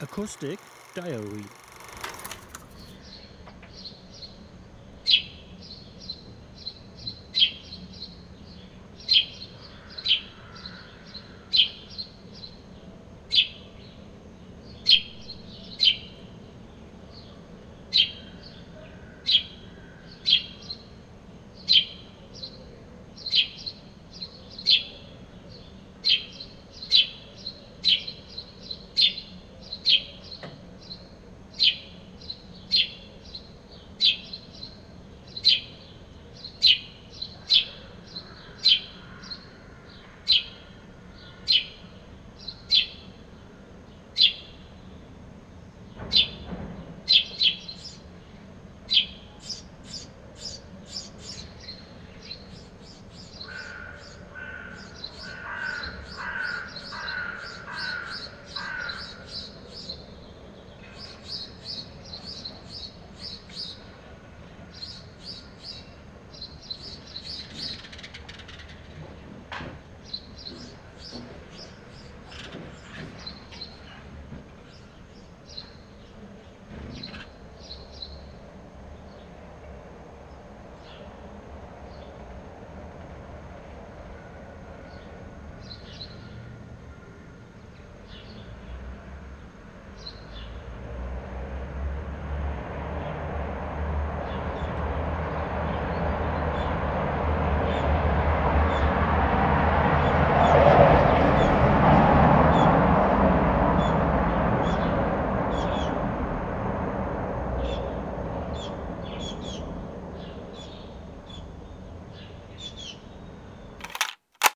Acoustic Diary.